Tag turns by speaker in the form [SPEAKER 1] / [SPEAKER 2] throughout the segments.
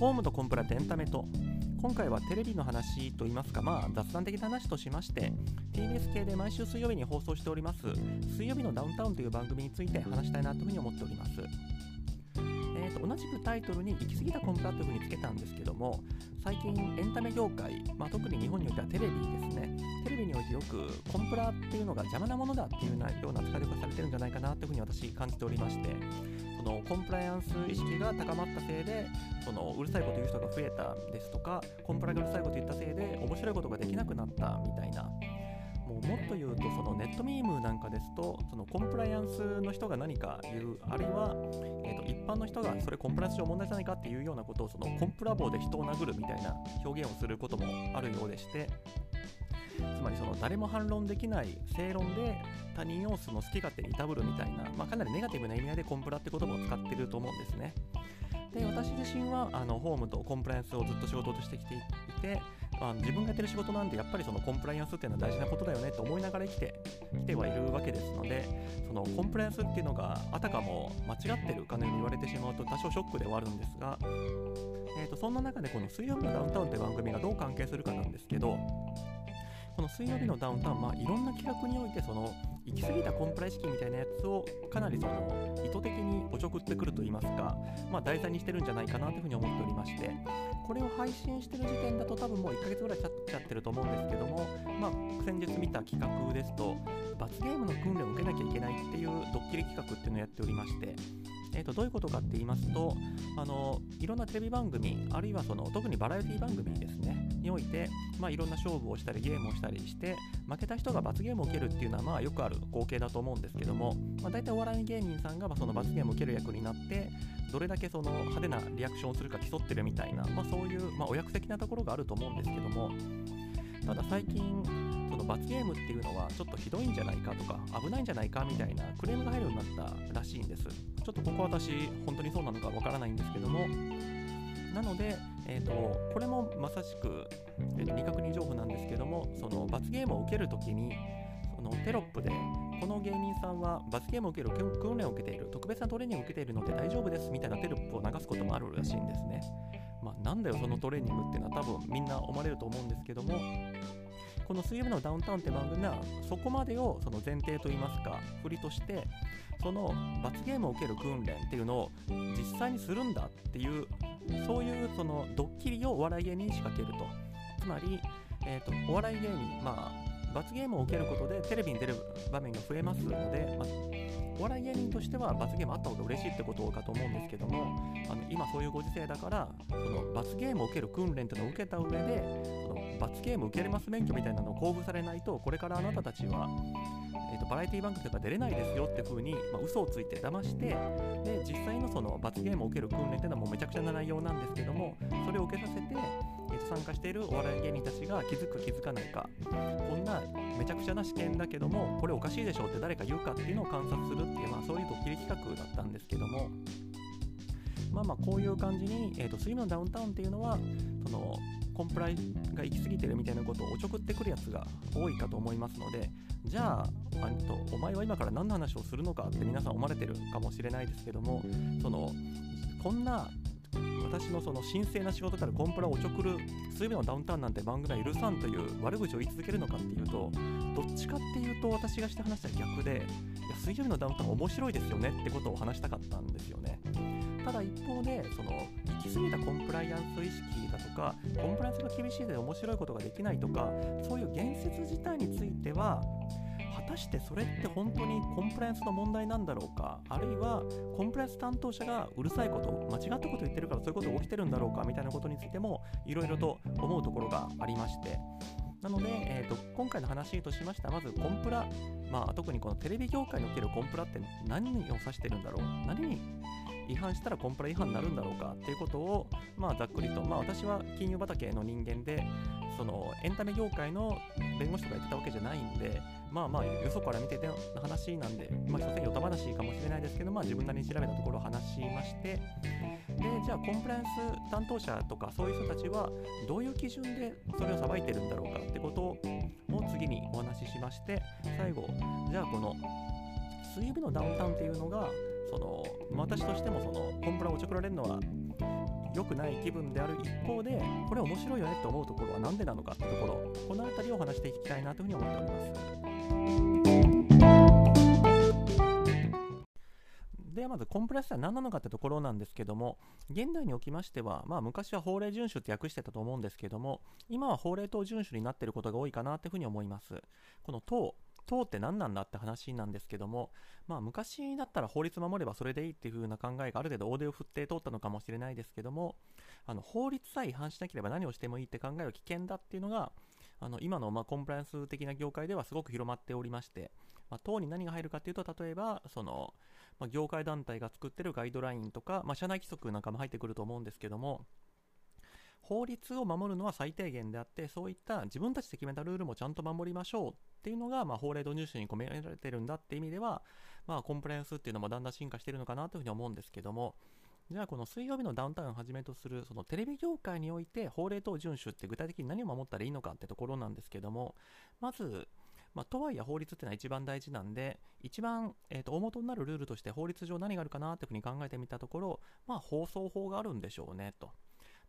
[SPEAKER 1] ホームとコンプラとエンタメと。今回はテレビの話といいますか、まあ、雑談的な話としまして TBS 系で毎週水曜日に放送しております水曜日のダウンタウンという番組について話したいなというふうに思っております。えーと、同じくタイトルに行き過ぎたコンプラというふうにつけたんですけども最近エンタメ業界、まあ、特に日本においてはテレビですね。テレビにおいてよくコンプラっていうのが邪魔なものだっていうような使い方がされてるんじゃないかなというふうに私感じておりましてそのコンプライアンス意識が高まったせいでそのうるさいこと言う人が増えたですとかコンプライがうるさいこと言ったせいで面白いことができなくなったみたいな。もうもっと言うとそのネットミームなんかですとそのコンプライアンスの人が何か言うあるいは、えー、と一般の人がそれコンプライアンス上問題じゃないかっていうようなことをそのコンプラ棒で人を殴るみたいな表現をすることもあるようでしてつまりその誰も反論できない正論で他人をその好き勝手にいたぶるみたいな、まあ、かなりネガティブな意味合いでコンプラって言葉を使ってると思うんですね。で私自身はあのホームとコンプライアンスをずっと仕事としてきていて、まあ、自分がやってる仕事なんでやっぱりそのコンプライアンスっていうのは大事なことだよねと思いながら生きてきてはいるわけですのでそのコンプライアンスっていうのがあたかも間違ってるかのように言われてしまうと多少ショックではあるんですが、えー、とそんな中でこの水曜日のダウンタウンという番組がどう関係するかなんですけどこの水曜日のダウンタウン、まあ、いろんな企画においてその行き過ぎたコンプライ意識みたいなやつをかなりその意図的におちょくってくると言いますか、まあ、題材にしてるんじゃないかなというふうに思っておりましてこれを配信してる時点だと多分もう1ヶ月ぐらい経っちゃってると思うんですけども、まあ、先日見た企画ですと罰ゲームの訓練を受けなきゃいけないっていうドッキリ企画っていうのをやっておりましてえーと、どういうことかって言いますとあのいろんなテレビ番組あるいはその特にバラエティ番組ですねにおいて、まあ、いろんな勝負をしたりゲームをしたりして負けた人が罰ゲームを受けるっていうのはまあよくある光景だと思うんですけども、まあ、大体お笑い芸人さんがまその罰ゲームを受ける役になってどれだけその派手なリアクションをするか競ってるみたいな、まあ、そういう、まあ、お役的なところがあると思うんですけどもただ最近その罰ゲームっていうのはちょっとひどいんじゃないかとか危ないんじゃないかみたいなクレームが入るようになったらしいんです。ちょっとここ私本当にそうなのかわからないんですけどもなので、えーと、これもまさしく、えー、未確認情報なんですけどもその罰ゲームを受けるときにのテロップでこの芸人さんは罰ゲームを受ける訓練を受けている特別なトレーニングを受けているので大丈夫ですみたいなテロップを流すこともあるらしいんですね。まあ、なんだよそのトレーニングっていうのは多分みんな思われると思うんですけどもこの水曜日のダウンタウンって番組はそこまでをその前提といいますか振りとしてその罰ゲームを受ける訓練っていうのを実際にするんだっていうそういうそのドッキリをお笑い芸人に仕掛けるとつまり、えーと、お笑い芸人まあ罰ゲームを受けることでテレビに出る場面が増えますので、まあ、お笑い芸人としては罰ゲームあった方が嬉しいってことかと思うんですけどもあの今そういうご時世だからその罰ゲームを受ける訓練っていうのを受けた上でその罰ゲーム受けれます免許みたいなのを交付されないとこれからあなたたちは、えーと、バラエティ番組とか出れないですよって風に、まあ、嘘をついて騙してで実際のその罰ゲームを受ける訓練っていうのはもうめちゃくちゃな内容なんですけどもそれを受けさせて、えー、と参加しているお笑い芸人たちが気づくか気づかないかこんなめちゃくちゃな試験だけどもこれおかしいでしょって誰か言うかっていうのを観察するっていう、まあ、そういうドッキリ企画だったんですけども。まあまあこういう感じに、えーと、スイムのダウンタウンっていうのはそのコンプライが行き過ぎてるみたいなことをおちょくってくるやつが多いかと思いますのでじゃああとお前は今から何の話をするのかって皆さん思われてるかもしれないですけどもそのこんな私のその神聖な仕事からコンプラをおちょくる水曜日のダウンタウンなんて番組は許さんという悪口を言い続けるのかっていうとどっちかっていうと私がして話した逆でいや水曜日のダウンタウン面白いですよねってことを話したかったんですよね。ただ一方でその行き過ぎたコンプライアンス意識だとかコンプライアンスが厳しいで面白いことができないとかそういう言説自体については果たしてそれって本当にコンプライアンスの問題なんだろうかあるいはコンプライアンス担当者がうるさいこと間違ったこと言ってるからそういうことが起きてるんだろうかみたいなことについてもいろいろと思うところがありまして。なので、えーと、今回の話としましてはまずコンプラ、まあ、特にこのテレビ業界におけるコンプラって何を指してるんだろう何に違反したらコンプラ違反になるんだろうかっていうことを、まあ、ざっくりと、まあ、私は金融畑の人間でそのエンタメ業界の弁護士とかやってたわけじゃないんでまあまあよそから見てての話なんでまあ所詮よた話かもしれないですけど、まあ、自分なりに調べたところを話しまして。でじゃあコンプライアンス担当者とかそういう人たちはどういう基準でそれを裁いてるんだろうかってことを次にお話ししまして最後じゃあこの水曜日のダウンタウンっていうのがその私としてもそのコンプラをちょくられるのは良くない気分である一方でこれ面白いよねって思うところは何でなのかってところこの辺りを話していきたいなというふうに思っておりますではまずコンプラスは何なのかってところなんですけども現代におきましては、まあ、昔は法令遵守って訳してたと思うんですけども今は法令等遵守になっていることが多いかなというふうに思います。この等党って何なんだって話なんですけども、まあ、昔だったら法律守ればそれでいいっていう風な考えがある程度大手を振って通ったのかもしれないですけどもあの法律さえ違反しなければ何をしてもいいって考えは危険だっていうのがあの今のまコンプライアンス的な業界ではすごく広まっておりまして、まあ、党に何が入るかっていうと例えばその、まあ、業界団体が作ってるガイドラインとか、まあ、社内規則なんかも入ってくると思うんですけども法律を守るのは最低限であってそういった自分たちで決めたルールもちゃんと守りましょうっていうのが、まあ、法令導入者に込められてるんだって意味では、まあ、コンプライアンスっていうのもだんだん進化してるのかなというふうに思うんですけどもじゃあこの水曜日のダウンタウンをはじめとするそのテレビ業界において法令等遵守って具体的に何を守ったらいいのかってところなんですけどもまずまあ、とはいえ法律っていうのは一番大事なんで、一番、えー、と大元になるルールとして法律上何があるかなっていうふうに考えてみたところ、まあ、放送法があるんでしょうねと。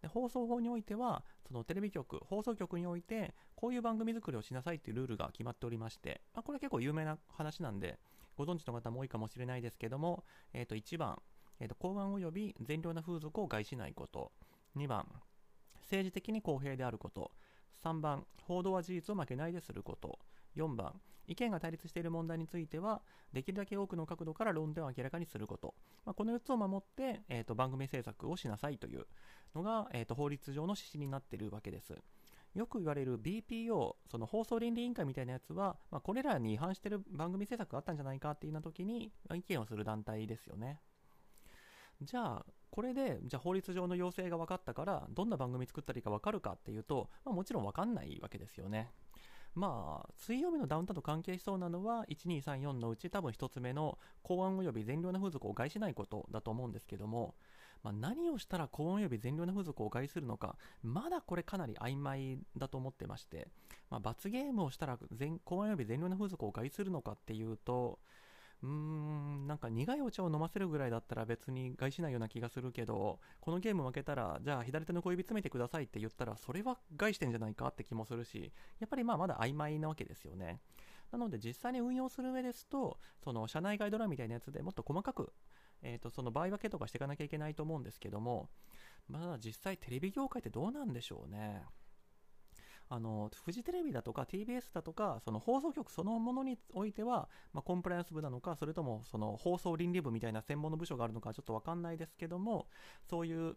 [SPEAKER 1] で放送法においてはそのテレビ局放送局においてこういう番組作りをしなさいっていうルールが決まっておりまして、まあ、これは結構有名な話なんでご存知の方も多いかもしれないですけども、えー、と1番、えー、と公安及び善良な風俗を害しないこと。2番政治的に公平であること。3番報道は事実を負けないですること。4番意見が対立している問題についてはできるだけ多くの角度から論点を明らかにすること、まあ、この4つを守って、えーと、番組制作をしなさいというのが、えーと、法律上の指針になっているわけです。よく言われる BPO その放送倫理委員会みたいなやつは、まあ、これらに違反してる番組制作があったんじゃないかっていうような時に意見をする団体ですよね。じゃあこれでじゃあ法律上の要請が分かったからどんな番組作ったらいいか分かるかっていうと、まあ、もちろん分かんないわけですよね。まあ、水曜日のダウンタウンと関係しそうなのは、1234のうち多分1つ目の公安及び善良な風俗を害しないことだと思うんですけども、まあ、何をしたら公安及び善良な風俗を害するのか、まだこれかなり曖昧だと思ってまして、まあ、罰ゲームをしたら公安及び善良な風俗を害するのかっていうと、うーん、なんか苦いお茶を飲ませるぐらいだったら別に害しないような気がするけど、このゲーム負けたら、じゃあ左手の小指詰めてくださいって言ったら、それは害してんじゃないかって気もするし、やっぱりまあまだ曖昧なわけですよね。なので実際に運用する上ですと、その社内ガイドラインみたいなやつでもっと細かく、えー、とその場合分けとかしていかなきゃいけないと思うんですけども、まだ実際テレビ業界ってどうなんでしょうね。あのフジテレビだとか TBS だとかその放送局そのものにおいては、まあ、コンプライアンス部なのかそれともその放送倫理部みたいな専門の部署があるのかちょっと分かんないですけどもそういう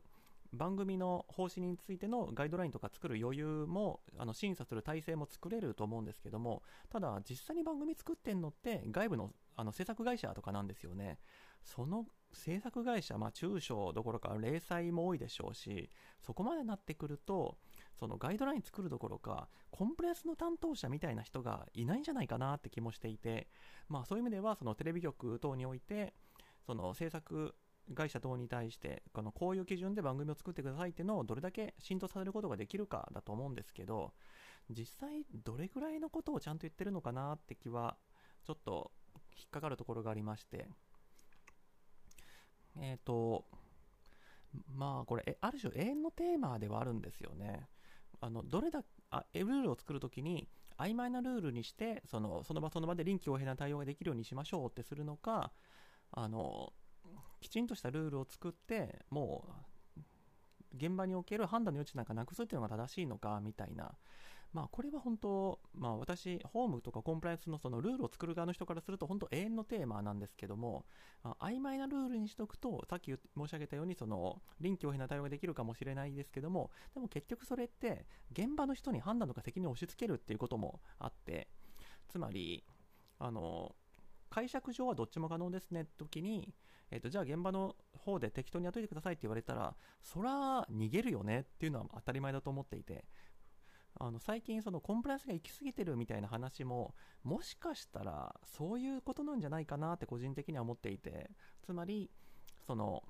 [SPEAKER 1] 番組の方針についてのガイドラインとか作る余裕もあの審査する体制も作れると思うんですけどもただ実際に番組作ってんのって外部のあの制作会社とかなんですよね。その制作会社、まあ、中小どころか零細も多いでしょうしそこまでなってくるとそのガイドライン作るどころか、コンプレスの担当者みたいな人がいないんじゃないかなって気もしていて、まあそういう意味では、そのテレビ局等において、その制作会社等に対してこのこういう基準で番組を作ってくださいっていうのをどれだけ浸透させることができるかだと思うんですけど実際どれぐらいのことをちゃんと言ってるのかなって気はちょっと引っかかるところがありまして。えっ、ー、とまあこれある種永遠のテーマではあるんですよね。あのどれだあルールを作るときに曖昧なルールにしてそのその場その場で臨機応変な対応ができるようにしましょうってするのかあのきちんとしたルールを作ってもう現場における判断の余地なんかなくすっていうのが正しいのかみたいな。まあ、これは本当、まあ、私、ホームとかコンプライアンスのそのルールを作る側の人からすると、本当、永遠のテーマなんですけども、あ曖昧なルールにしとくと、さっき申し上げたように、その臨機応変な対応ができるかもしれないですけども、でも結局それって、現場の人に判断とか責任を押し付けるっていうこともあって、つまり、あの解釈上はどっちも可能ですねって時に、えーと、じゃあ現場の方で適当に雇いてくださいって言われたらそら逃げるよねっていうのは当たり前だと思っていてあの最近そのコンプライアンスが行き過ぎてるみたいな話ももしかしたらそういうことなんじゃないかなって個人的には思っていてつまりその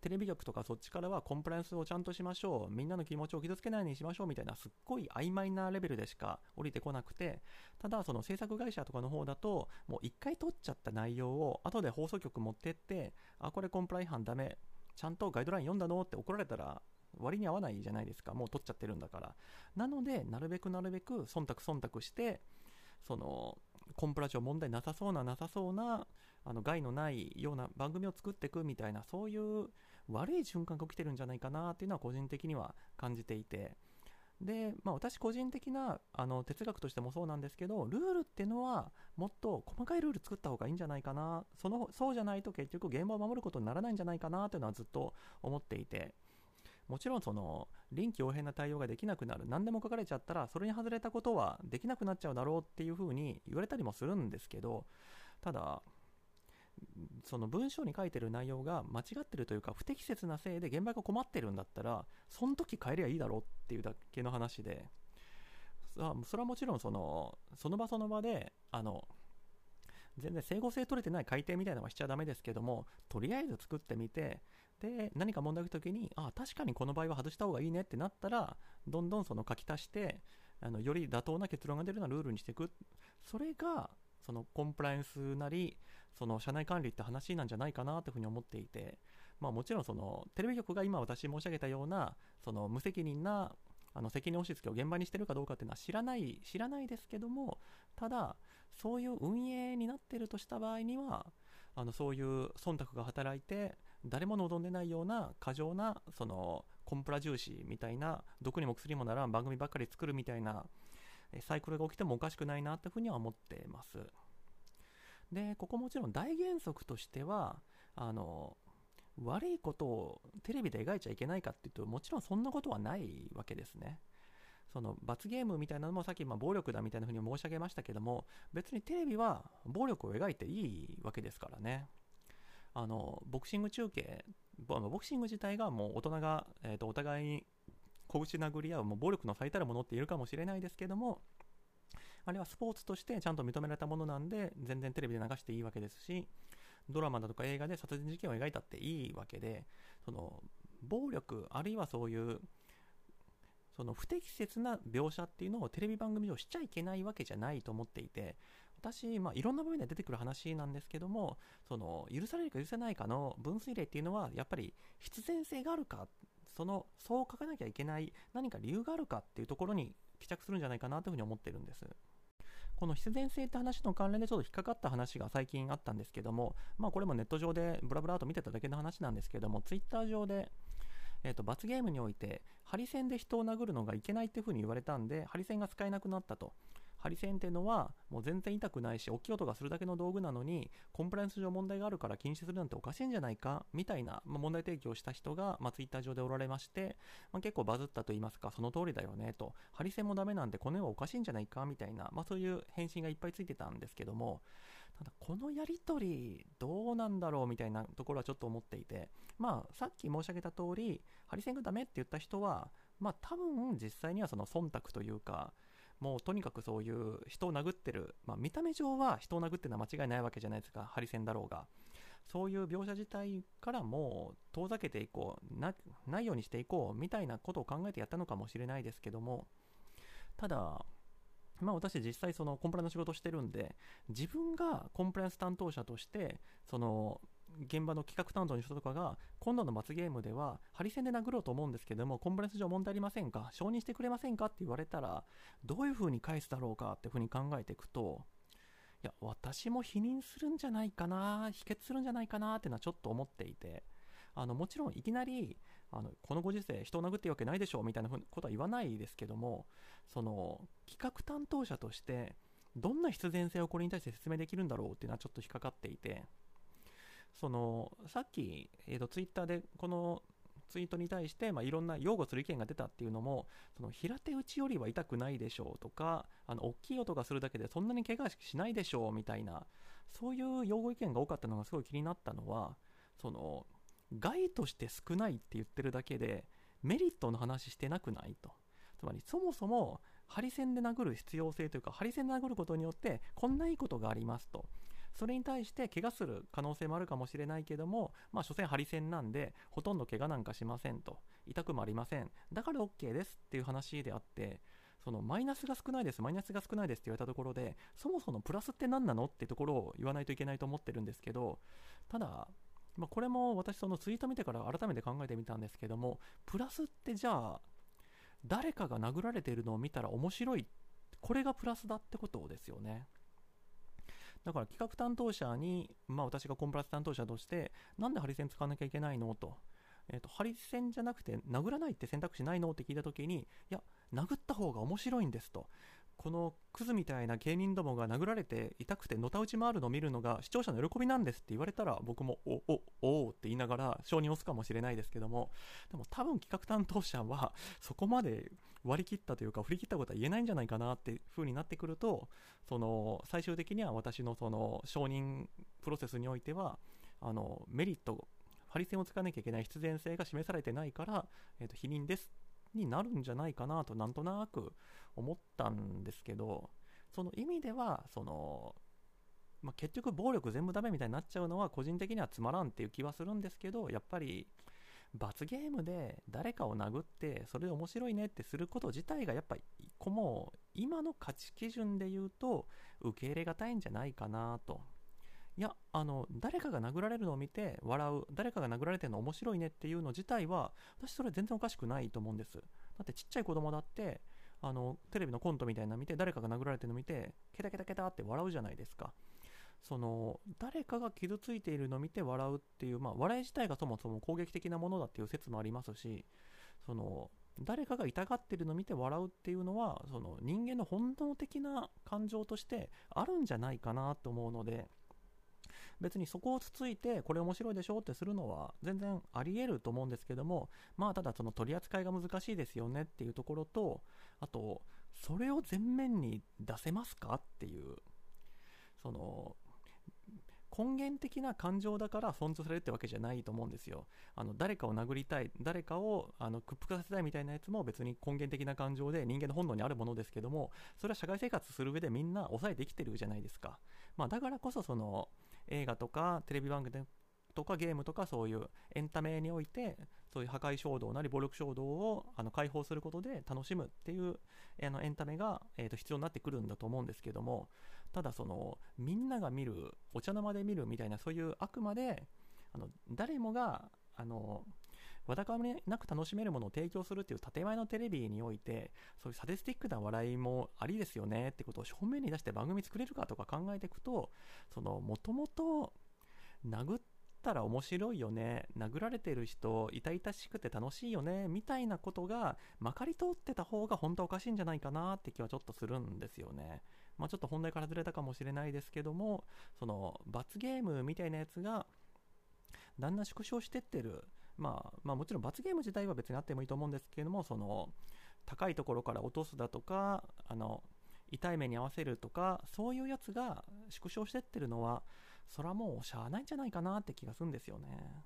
[SPEAKER 1] テレビ局とかそっちからはコンプライアンスをちゃんとしましょうみんなの気持ちを傷つけないようにしましょうみたいなすっごい曖昧なレベルでしか降りてこなくてただその制作会社とかの方だともう一回撮っちゃった内容を後で放送局持ってってあこれコンプラ違反ダメちゃんとガイドライン読んだのって怒られたら割に合わないじゃないですか。もう取っちゃってるんだから。なのでなるべくなるべく忖度忖度してそのコンプラ上問題なさそうななさそうなあの害のないような番組を作っていくみたいなそういう悪い循環が起きてるんじゃないかなっていうのは個人的には感じていて。で、まあ、私個人的なあの哲学としてもそうなんですけどルールっていうのはもっと細かいルール作った方がいいんじゃないかな。そのそうじゃないと結局現場を守ることにならないんじゃないかなというのはずっと思っていて。もちろんその臨機応変な対応ができなくなる何でも書かれちゃったらそれに外れたことはできなくなっちゃうだろうっていうふうに言われたりもするんですけどただその文章に書いてる内容が間違ってるというか不適切なせいで現場が困ってるんだったらその時変えりゃいいだろうっていうだけの話であそれはもちろんそのその場その場であの全然整合性取れてない改定みたいなのはしちゃダメですけどもとりあえず作ってみてで何か問題が起きた時にああ確かにこの場合は外した方がいいねってなったらどんどんその書き足してあのより妥当な結論が出るようなルールにしていく。それがそのコンプライアンスなりその社内管理って話なんじゃないかなというふうに思っていて、まあ、もちろんそのテレビ局が今私申し上げたようなその無責任なあの責任押し付けを現場にしてるかどうかっていうのは知らない知らないですけどもただそういう運営になってるとした場合にはあのそういう忖度が働いて誰も望んでないような過剰なそのコンプラ重視みたいな毒にも薬にもならん番組ばっかり作るみたいなサイクルが起きてもおかしくないなというふうには思ってます。でここもちろん大原則としてはあの悪いことをテレビで描いちゃいけないかっていうともちろんそんなことはないわけですねその罰ゲームみたいなのもさっきま暴力だみたいなふうに申し上げましたけども別にテレビは暴力を描いていいわけですからねあのボクシング中継ボクシング自体がもう大人が、えー、とお互いに拳殴り合うもう暴力の最たるものっているかもしれないですけどもあれはスポーツとしてちゃんと認められたものなんで全然テレビで流していいわけですしドラマだとか映画で殺人事件を描いたっていいわけでその暴力あるいはそういうその不適切な描写っていうのをテレビ番組上しちゃいけないわけじゃないと思っていて私、まあ、いろんな部分で出てくる話なんですけどもその許されるか許せないかの分水嶺っていうのはやっぱり必然性があるかそのそう書かなきゃいけない何か理由があるかっていうところに帰着するんじゃないかなというふうに思ってるんです。この必然性って話の関連でちょっと引っかかった話が最近あったんですけども、まあこれもネット上でブラブラと見てただけの話なんですけども、ツイッター上で、えー、と罰ゲームにおいて、ハリセンで人を殴るのがいけないっていうふうに言われたんで、ハリセンが使えなくなったと。ハリセンっていうのはもう全然痛くないし大きい音がするだけの道具なのにコンプライアンス上問題があるから禁止するなんておかしいんじゃないかみたいな、まあ、問題提起をした人が、まあ、ツイッター上でおられまして、まあ、結構バズったと言いますかその通りだよねと。ハリセンもダメなんでこの世はおかしいんじゃないかみたいな、まあ、そういう返信がいっぱいついてたんですけども。ただこのやり取りどうなんだろうみたいなところはちょっと思っていて。まあさっき申し上げた通りハリセンがダメって言った人はまあ多分実際にはその忖度というかもうとにかくそういう人を殴ってる、まあ、見た目上は人を殴ってるのは間違いないわけじゃないですかハリセンだろうが。そういう描写自体からもう遠ざけていこうなないようにしていこうみたいなことを考えてやったのかもしれないですけども。ただまあ私実際そのコンプラの仕事してるんで自分がコンプライアンス担当者としてその現場の企画担当の人とかが今度の罰ゲームではハリセンで殴ろうと思うんですけどもコンプライアンス上問題ありませんか？承認してくれませんか？って言われたらどういう風に返すだろうかっていう風に考えていくと。いや私も否認するんじゃないかな否決するんじゃないかなっていうのはちょっと思っていて。あのもちろんいきなりあのこのご時世人を殴っていいわけないでしょうみたいなことは言わないですけどもその企画担当者としてどんな必然性をこれに対して説明できるんだろうっていうのはちょっと引っかかっていて。そのさっき、えーと、ツイッターでこのツイートに対して、まあ、いろんな擁護する意見が出たっていうのもその平手打ちよりは痛くないでしょうとかあの大きい音がするだけでそんなに怪我しないでしょうみたいなそういう擁護意見が多かったのがすごい気になったのはその害として少ないって言ってるだけでメリットの話してなくないと。つまりそもそもハリセンで殴る必要性というかハリセンで殴ることによってこんないいことがありますと。それに対して怪我する可能性もあるかもしれないけども、まあ、所詮ハリセンなんで、ほとんど怪我なんかしませんと。痛くもありません。だから OK ですっていう話であって、そのマイナスが少ないです、マイナスが少ないですって言われたところで、そもそもプラスって何なのってところを言わないといけないと思ってるんですけど、ただ、まあ、これも私そのツイート見てから改めて考えてみたんですけどもプラスってじゃあ誰かが殴られているのを見たら面白いこれがプラスだってことですよねだから企画担当者に、まあ、私がコンプラス担当者としてなんでハリセン使わなきゃいけないのと,、えーと、ハリセンじゃなくて殴らないって選択肢ないのって聞いた時にいや殴った方が面白いんですと。このクズみたいな芸人どもが殴られて痛くてのたうち回るのを見るのが視聴者の喜びなんですって言われたら僕もおおおおって言いながら承認を押すかもしれないですけども。でも多分企画担当者はそこまで割り切ったというか振り切ったことは言えないんじゃないかなっていう風になってくるとその最終的には私のその承認プロセスにおいてはあのメリットハリセンを使わなきゃいけない必然性が示されてないから、えー、と否認ですになるんじゃないかなとなんとなく思ったんですけどその意味ではその、まあ、結局暴力全部ダメみたいになっちゃうのは個人的にはつまらんっていう気はするんですけどやっぱり罰ゲームで誰かを殴ってそれで面白いねってすること自体がやっぱりもう今の価値基準で言うと受け入れがたいんじゃないかなと。いやあの誰かが殴られるのを見て笑う誰かが殴られてるの面白いねっていうの自体は私それ全然おかしくないと思うんです。だってちっちゃい子供だってあのテレビのコントみたいなの見て誰かが殴られてるの見てケタケタケタって笑うじゃないですか。その誰かが傷ついているのを見て笑うっていう、まあ、笑い自体がそもそも攻撃的なものだっていう説もありますしその誰かが痛がってるのを見て笑うっていうのはその人間の本能的な感情としてあるんじゃないかなと思うので別にそこをつついてこれ面白いでしょってするのは全然あり得ると思うんですけどもまあただその取り扱いが難しいですよねっていうところとあとそれを前面に出せますかっていうその根源的な感情だから尊重されるってわけじゃないと思うんですよ。あの誰かを殴りたい、誰かをあの屈服させたいみたいなやつも別に根源的な感情で人間の本能にあるものですけども、それは社会生活する上でみんな抑えてきてるじゃないですか。まあ、だからこそその映画とかテレビ番組とかゲームとかそういうエンタメにおいてそういう破壊衝動なり暴力衝動をあの解放することで楽しむっていうあのエンタメが、え、と必要になってくるんだと思うんですけどもただそのみんなが見るお茶の間で見るみたいなそういうあくまであの誰もがあのわだかまなく楽しめるものを提供するっていう建前のテレビにおいてそういうサディスティックな笑いもありですよねってことを正面に出して番組作れるかとか考えていくとそのもともと殴ったら面白いよね殴られてる人痛々しくて楽しいよねみたいなことがまかり通ってた方が本当はおかしいんじゃないかなって気はちょっとするんですよね。まあ、ちょっと本題から外れたかもしれないですけどもその罰ゲームみたいなやつがだんだん縮小してってるまあ、まあもちろん罰ゲーム自体は別にあってもいいと思うんですけれどもその高いところから落とすだとかあの痛い目に合わせるとかそういうやつが縮小してってるのはそれはもうしゃあないんじゃないかなって気がするんですよね。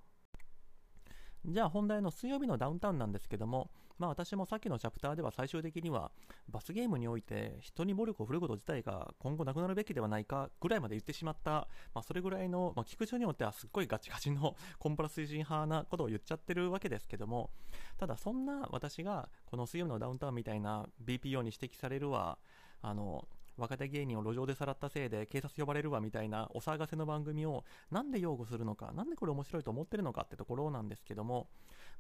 [SPEAKER 1] じゃあ本題の水曜日のダウンタウンなんですけども、まあ私もさっきのチャプターでは最終的には罰ゲームにおいて人に暴力を振るうこと自体が今後なくなるべきではないかぐらいまで言ってしまった、まあそれぐらいの、まあ聞く人によってはすっごいガチガチのコンプラ推進派なことを言っちゃってるわけですけども、ただそんな私がこの水曜日のダウンタウンみたいな BPO に指摘されるわ、あの、若手芸人を路上でさらったせいで警察呼ばれるわみたいなお騒がせの番組をなんで擁護するのか、なんでこれ面白いと思ってるのかってところなんですけども、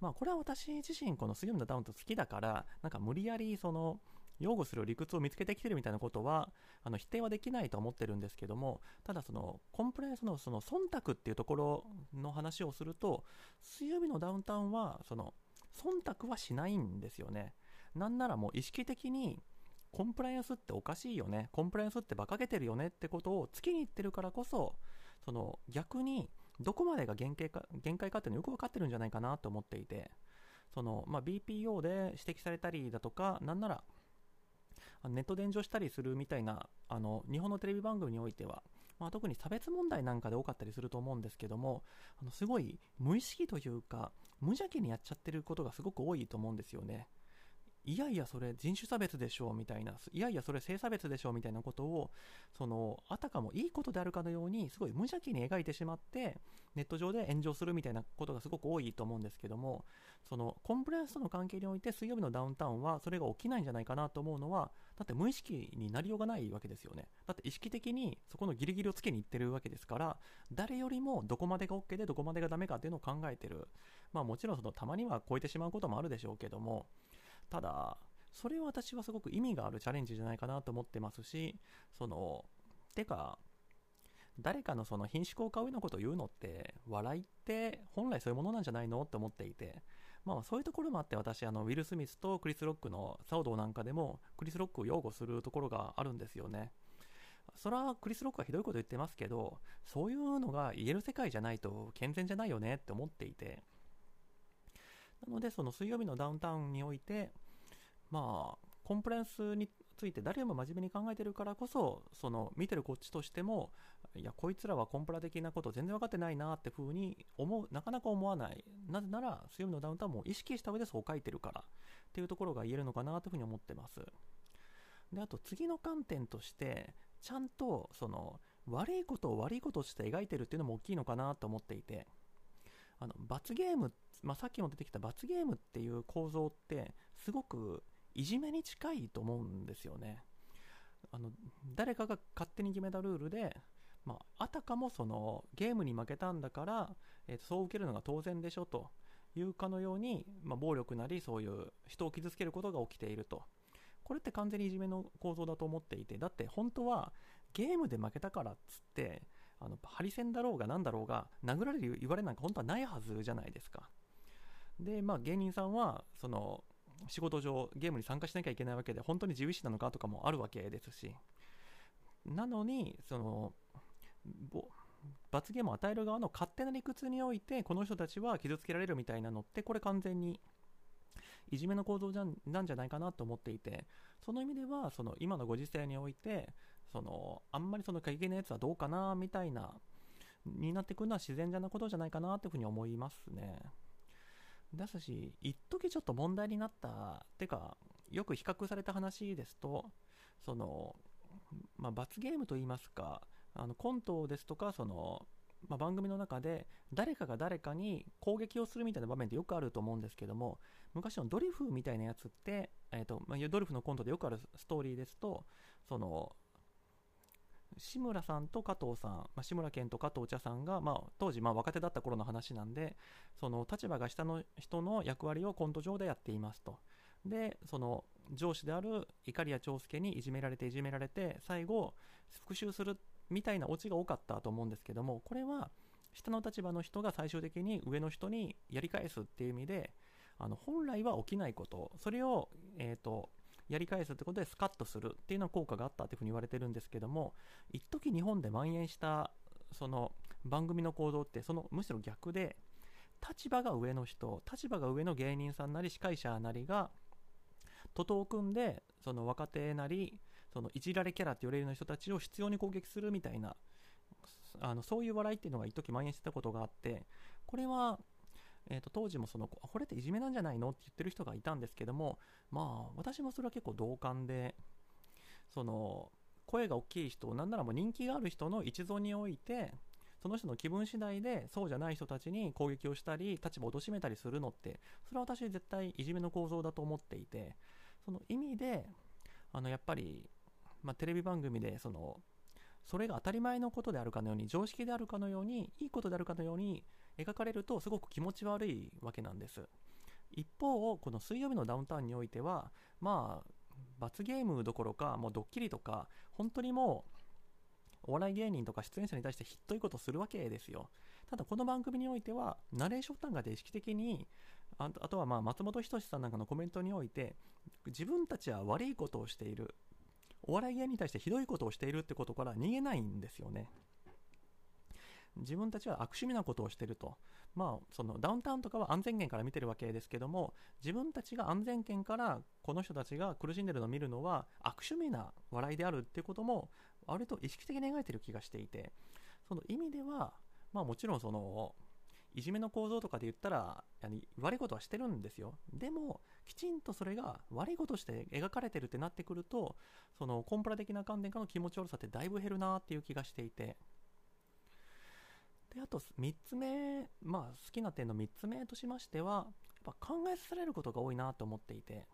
[SPEAKER 1] まあこれは私自身この杉村ダウンと好きだから、なんか無理やりその、擁護する理屈を見つけてきてるみたいなことはあの否定はできないと思ってるんですけどもただそのコンプライアンスのその忖度っていうところの話をすると水曜日のダウンタウンはその忖度はしないんですよね。なんならもう意識的にコンプライアンスっておかしいよね。コンプライアンスって馬鹿げてるよねってことを突きに言ってるからこそその逆にどこまでが限界か限界かっていうのよく分かってるんじゃないかなと思っていてその、まあ、BPO で指摘されたりだとかなんならネット炎上したりするみたいなあの日本のテレビ番組においては、まあ、特に差別問題なんかで多かったりすると思うんですけどもあのすごい無意識というか無邪気にやっちゃってることがすごく多いと思うんですよね。いやいやそれ人種差別でしょうみたいないやいやそれ性差別でしょうみたいなことをそのあたかもいいことであるかのようにすごい無邪気に描いてしまってネット上で炎上するみたいなことがすごく多いと思うんですけどもそのコンプライアンスとの関係において水曜日のダウンタウンはそれが起きないんじゃないかなと思うのはだって無意識になりようがないわけですよね。だって意識的にそこのギリギリをつけにいってるわけですから誰よりもどこまでが OK でどこまでがダメかっていうのを考えてる。まあもちろんそのたまには超えてしまうこともあるでしょうけどもただそれは私はすごく意味があるチャレンジじゃないかなと思ってますしそのてか誰かのその品種効果上のことを言うのって笑いって本来そういうものなんじゃないのって思っていてまあそういうところもあって私あのウィル・スミスとクリス・ロックの騒動なんかでもクリス・ロックを擁護するところがあるんですよね。それはクリス・ロックはひどいこと言ってますけどそういうのが言える世界じゃないと健全じゃないよねって思っていてなのでその水曜日のダウンタウンにおいてまあ、コンプライアンスについて誰も真面目に考えてるからこそ、その見てるこっちとしても、いや、こいつらはコンプラ的なこと全然分かってないなって風に思う、なかなか思わない。なぜなら、水曜日のダウンタウンも意識した上でそう書いてるからっていうところが言えるのかなというふうに思ってます。で、あと次の観点として、ちゃんとその悪いことを悪いこととして描いてるっていうのも大きいのかなと思っていて、あの罰ゲーム、まあ、さっきも出てきた罰ゲームっていう構造ってすごくいじめに近いと思うんですよね。あの誰かが勝手に決めたルールで、まあ、あたかもそのゲームに負けたんだから、えー、とそう受けるのが当然でしょというかのように、まあ、暴力なりそういう人を傷つけることが起きていると。これって完全にいじめの構造だと思っていて、だって本当はゲームで負けたからっつって、あのハリセンだろうが何だろうが殴られる言われなんか本当はないはずじゃないですか。で、まあ芸人さんはその仕事上ゲームに参加しなきゃいけないわけで本当に自由意志なのかとかもあるわけですしなのにその罰ゲームを与える側の勝手な理屈においてこの人たちは傷つけられるみたいなのってこれ完全にいじめの構造じゃなんじゃないかなと思っていてその意味ではその今のご時世においてそのあんまりその過激なやつはどうかなみたいなになってくるのは自然じゃなことじゃないかなというふうに思いますね。ですし、一時ちょっと問題になった、てか、よく比較された話ですと、その、まあ、罰ゲームといいますか、あのコントですとか、その、まあ、番組の中で誰かが誰かに攻撃をするみたいな場面ってよくあると思うんですけども昔のドリフみたいなやつって、えーとまあ、ドリフのコントでよくあるストーリーですとその志村さんと加藤さん、まあ、志村けんと加藤茶さんが、まあ、当時まあ若手だった頃の話なんでその立場が下の人の役割をコント上でやっていますと。でその上司である碇谷長介にいじめられていじめられて最後復讐するみたいなオチが多かったと思うんですけどもこれは下の立場の人が最終的に上の人にやり返すっていう意味であの本来は起きないこと。それを、えーとやり返すってことでスカッとするっていうのは効果があったというふうに言われてるんですけども一時日本で蔓延したその番組の行動ってそのむしろ逆で立場が上の人立場が上の芸人さんなり司会者なりが徒党を組んでその若手なりそのいじられキャラって言われるような人たちを執拗に攻撃するみたいなあのそういう笑いっていうのが一時蔓延してたことがあってこれはえー、と当時もそのこれっていじめなんじゃないの？って言ってる人がいたんですけどもまあ私もそれは結構同感でその声が大きい人なんならもう人気がある人の一存においてその人の気分次第でそうじゃない人たちに攻撃をしたり立場を貶めたりするのってそれは私絶対いじめの構造だと思っていてその意味であのやっぱり、まあ、テレビ番組でそのそれが当たり前のことであるかのように常識であるかのようにいいことであるかのように描かれるとすごく気持ち悪いわけなんです。一方この水曜日のダウンタウンにおいてはまあ罰ゲームどころかもうドッキリとか本当にもうお笑い芸人とか出演者に対してひっどいことするわけですよ。ただこの番組においてはナレーション単価で意識的にあとはまあ松本人志さんなんかのコメントにおいて自分たちは悪いことをしている。お笑い芸人に対してひどいことをしているってことから逃げないんですよね。自分たちは悪趣味なことをしてると。まあ、そのダウンタウンとかは安全圏から見てるわけですけども、自分たちが安全圏からこの人たちが苦しんでるのを見るのは悪趣味な笑いであるっていうことも、割と意識的に描いてる気がしていて、その意味では、まあもちろんその、いじめの構造とかで言ったら悪いことはしてるんですよ。でもきちんとそれが悪いことして描かれてるってなってくるとそのコンプラ的な観点からの気持ち悪さってだいぶ減るなっていう気がしていて。であと3つ目まあ好きな点の3つ目としましてはやっぱ考えさせられることが多いなと思っていて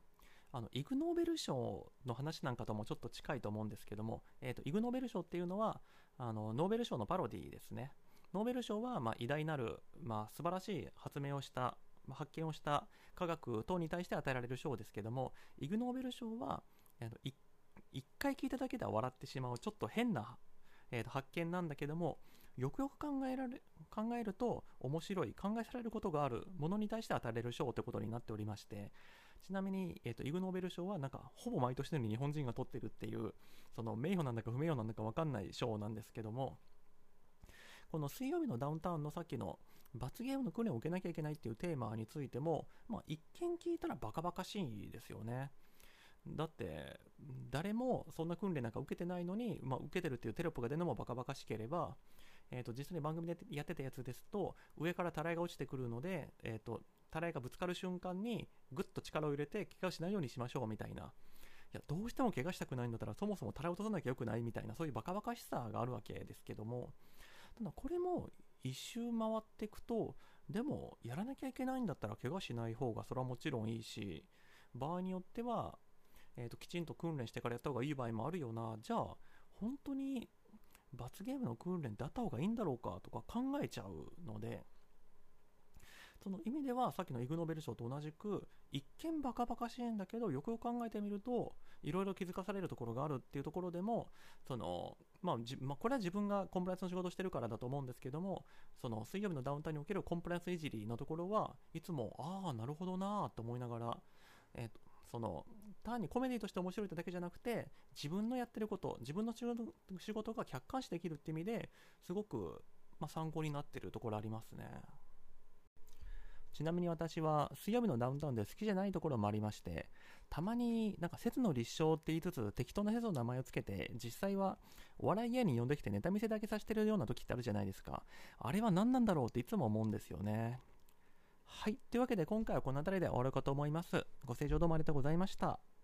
[SPEAKER 1] あのイグ・ノーベル賞の話なんかともちょっと近いと思うんですけども、えーと、イグ・ノーベル賞っていうのはあのノーベル賞のパロディですね。ノーベル賞は、まあ、偉大なる、まあ、素晴らしい発明をした発見をした科学等に対して与えられる賞ですけどもイグ・ノーベル賞は1回聞いただけでは笑ってしまうちょっと変な、えー、と発見なんだけどもよくよく考えられ考えると面白い考えされることがあるものに対して与えられる賞ということになっておりましてちなみに、えーと、イグ・ノーベル賞はなんかほぼ毎年のように日本人が取ってるっていうその名誉なんだか不名誉なんだか分かんない賞なんですけどもこの水曜日のダウンタウンのさっきの罰ゲームの訓練を受けなきゃいけないっていうテーマについても、まあ、一見聞いたらバカバカしいですよね。だって誰もそんな訓練なんか受けてないのに、まあ、受けてるっていうテロップが出るのもバカバカしければ、えー、と実際に番組でやってたやつですと上からたらいが落ちてくるので、えー、とたらいがぶつかる瞬間にぐっと力を入れて怪我をしないようにしましょうみたいな。いやどうしても怪我したくないんだったらそもそもたらい落とさなきゃよくないみたいなそういうバカバカしさがあるわけですけども。ただこれも一周回っていくとでもやらなきゃいけないんだったら怪我しない方がそれはもちろんいいし場合によっては、えーと、きちんと訓練してからやった方がいい場合もあるよな。じゃあ本当に罰ゲームの訓練ってあった方がいいんだろうかとか考えちゃうのでその意味ではさっきのイグ・ノーベル賞と同じく一見バカバカしいんだけどよくよく考えてみるといろいろ気づかされるところがあるっていうところでもその、まあまあ、これは自分がコンプライアンスの仕事してるからだと思うんですけどもその水曜日のダウンタウンにおけるコンプライアンスいじりのところはいつもああなるほどなと思いながら、えー、その単にコメディとして面白いってだけじゃなくて自分のやってること自分の仕事が客観視できるって意味ですごく、まあ、参考になってるところありますね。ちなみに私は水曜日のダウンタウンで好きじゃないところもありまして、たまになんか説の立証って言いつつ適当な説の名前をつけて、実際はお笑い芸人呼んできてネタ見せだけさせてるような時ってあるじゃないですか。あれは何なんだろうっていつも思うんですよね。はい。というわけで今回はこの辺りで終わるかと思います。ご清聴どうもありがとうございました。